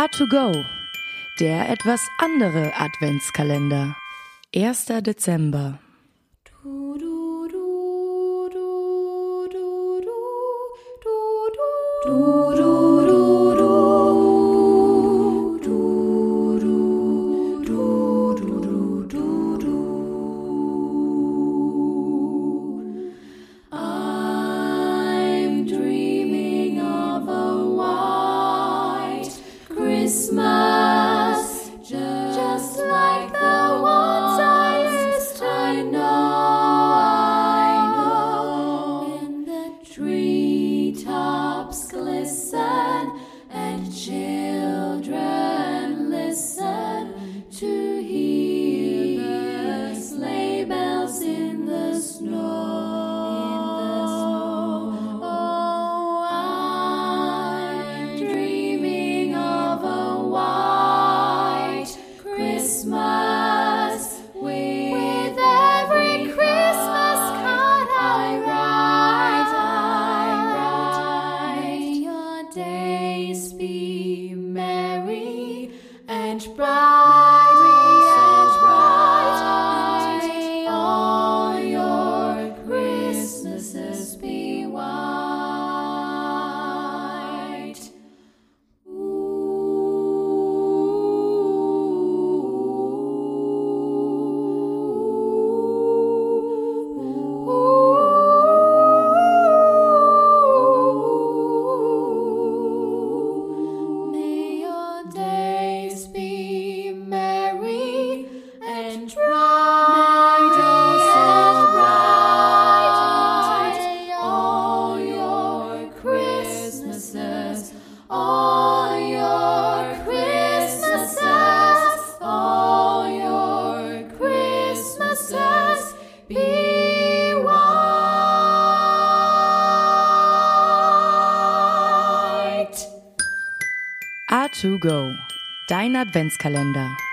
A2Go, der etwas andere Adventskalender. 1. Dezember. Du, Grace be merry and bright. all your Christmases, all your Christmases be white. A to go, dein Adventskalender.